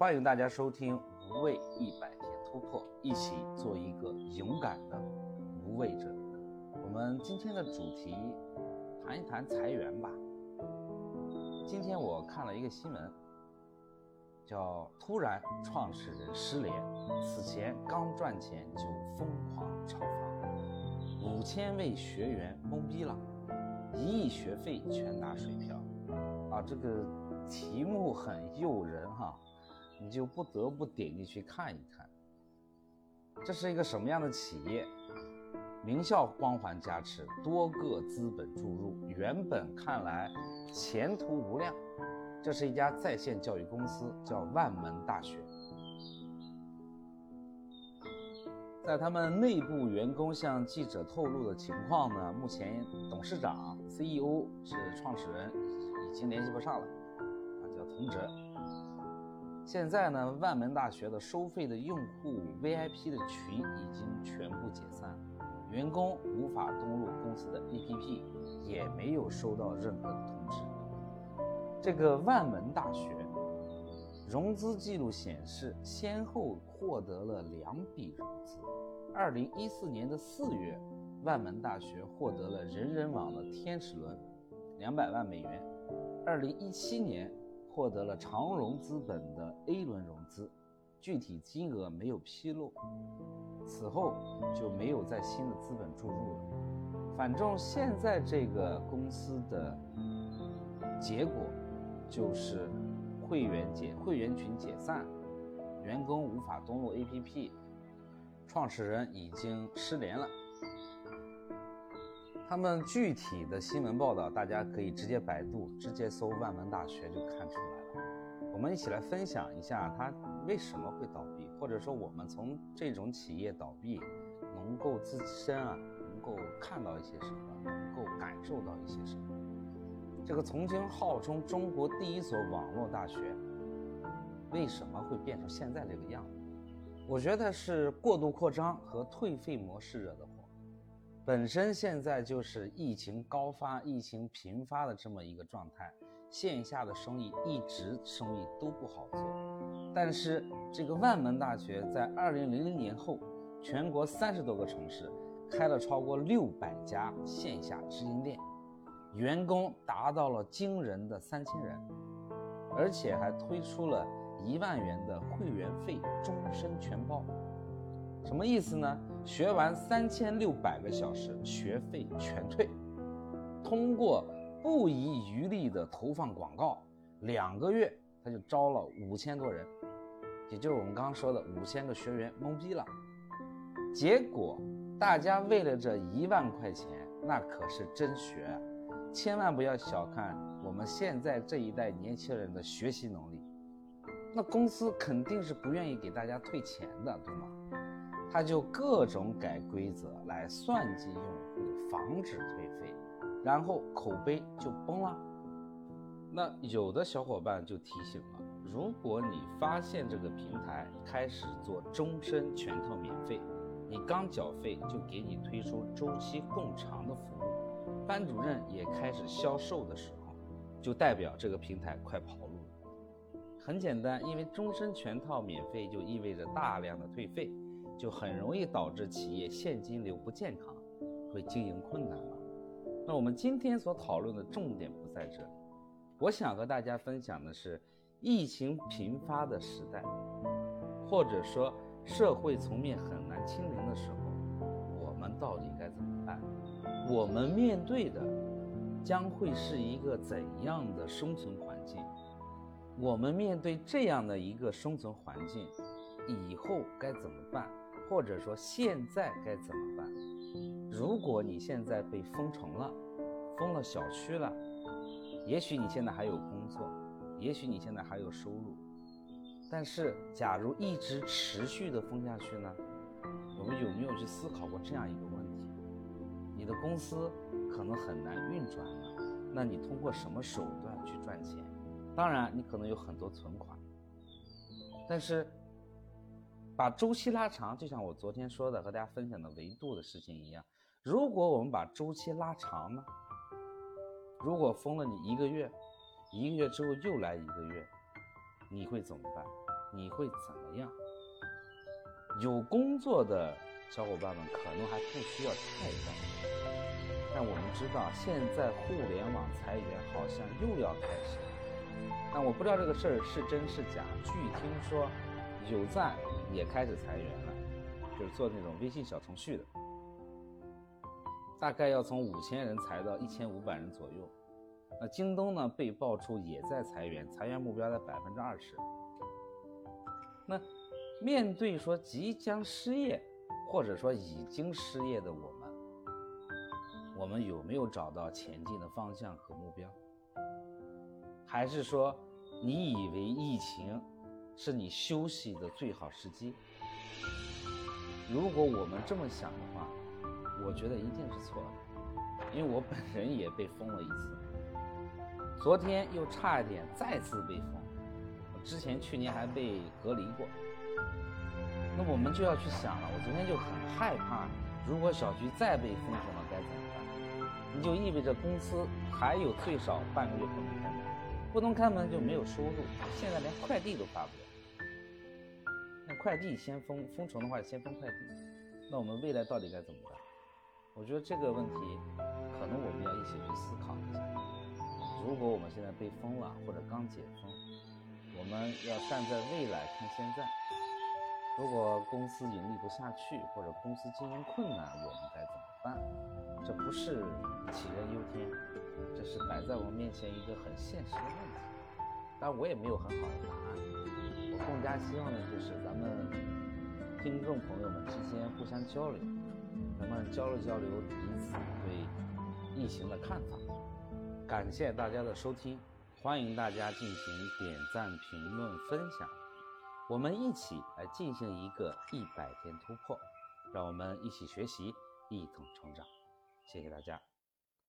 欢迎大家收听《无畏一百天突破》，一起做一个勇敢的无畏者。我们今天的主题谈一谈裁员吧。今天我看了一个新闻，叫“突然创始人失联，此前刚赚钱就疯狂炒房，五千位学员懵逼了，一亿学费全打水漂。”啊，这个题目很诱人哈。你就不得不点进去看一看，这是一个什么样的企业？名校光环加持，多个资本注入，原本看来前途无量。这是一家在线教育公司，叫万门大学。在他们内部员工向记者透露的情况呢，目前董事长、CEO 是创始人，已经联系不上了，啊，叫童哲。现在呢，万门大学的收费的用户 VIP 的群已经全部解散，员工无法登录公司的 APP，也没有收到任何的通知。这个万门大学融资记录显示，先后获得了两笔融资。二零一四年的四月，万门大学获得了人人网的天使轮，两百万美元。二零一七年。获得了长融资本的 A 轮融资，具体金额没有披露。此后就没有再新的资本注入了。反正现在这个公司的结果就是会员解会员群解散，员工无法登录 APP，创始人已经失联了。他们具体的新闻报道，大家可以直接百度，直接搜万门大学就看出来了。我们一起来分享一下它为什么会倒闭，或者说我们从这种企业倒闭能够自身啊，能够看到一些什么，能够感受到一些什么。这个曾经号称中国第一所网络大学，为什么会变成现在这个样子？我觉得是过度扩张和退费模式惹的祸。本身现在就是疫情高发、疫情频发的这么一个状态，线下的生意一直生意都不好做。但是这个万门大学在二零零零年后，全国三十多个城市开了超过六百家线下直营店，员工达到了惊人的三千人，而且还推出了一万元的会员费终身全包。什么意思呢？学完三千六百个小时，学费全退。通过不遗余力的投放广告，两个月他就招了五千多人，也就是我们刚刚说的五千个学员懵逼了。结果大家为了这一万块钱，那可是真学啊！千万不要小看我们现在这一代年轻人的学习能力，那公司肯定是不愿意给大家退钱的，对吗？他就各种改规则来算计用户，防止退费，然后口碑就崩了。那有的小伙伴就提醒了：如果你发现这个平台开始做终身全套免费，你刚缴费就给你推出周期更长的服务，班主任也开始销售的时候，就代表这个平台快跑路了。很简单，因为终身全套免费就意味着大量的退费。就很容易导致企业现金流不健康，会经营困难了。那我们今天所讨论的重点不在这里，我想和大家分享的是，疫情频发的时代，或者说社会层面很难清零的时候，我们到底该怎么办？我们面对的将会是一个怎样的生存环境？我们面对这样的一个生存环境，以后该怎么办？或者说现在该怎么办？如果你现在被封城了，封了小区了，也许你现在还有工作，也许你现在还有收入，但是假如一直持续的封下去呢？我们有没有去思考过这样一个问题？你的公司可能很难运转了，那你通过什么手段去赚钱？当然，你可能有很多存款，但是。把周期拉长，就像我昨天说的和大家分享的维度的事情一样。如果我们把周期拉长呢？如果封了你一个月，一个月之后又来一个月，你会怎么办？你会怎么样？有工作的小伙伴们可能还不需要太担心，但我们知道现在互联网裁员好像又要开始了。但我不知道这个事儿是真是假。据听说，有赞也开始裁员了，就是做那种微信小程序的，大概要从五千人裁到一千五百人左右。那京东呢，被爆出也在裁员，裁员目标在百分之二十。那面对说即将失业，或者说已经失业的我们，我们有没有找到前进的方向和目标？还是说你以为疫情是你休息的最好时机？如果我们这么想的话，我觉得一定是错的，因为我本人也被封了一次。昨天又差一点再次被封，之前去年还被隔离过。那我们就要去想了，我昨天就很害怕，如果小区再被封锁了该怎么办？你就意味着公司还有最少半个月不能开门，不能开门就没有收入，现在连快递都发不了。快递先封封城的话，先封快递，那我们未来到底该怎么办？我觉得这个问题，可能我们要一起去思考一下。如果我们现在被封了，或者刚解封，我们要站在未来看现在。如果公司盈利不下去，或者公司经营困难，我们该怎么办？这不是杞人忧天，这是摆在我们面前一个很现实的问题。当然，我也没有很好的答案。更加希望的就是咱们听众朋友们之间互相交流，咱们交流交流彼此对疫情的看法。感谢大家的收听，欢迎大家进行点赞、评论、分享，我们一起来进行一个一百天突破，让我们一起学习，一同成长。谢谢大家。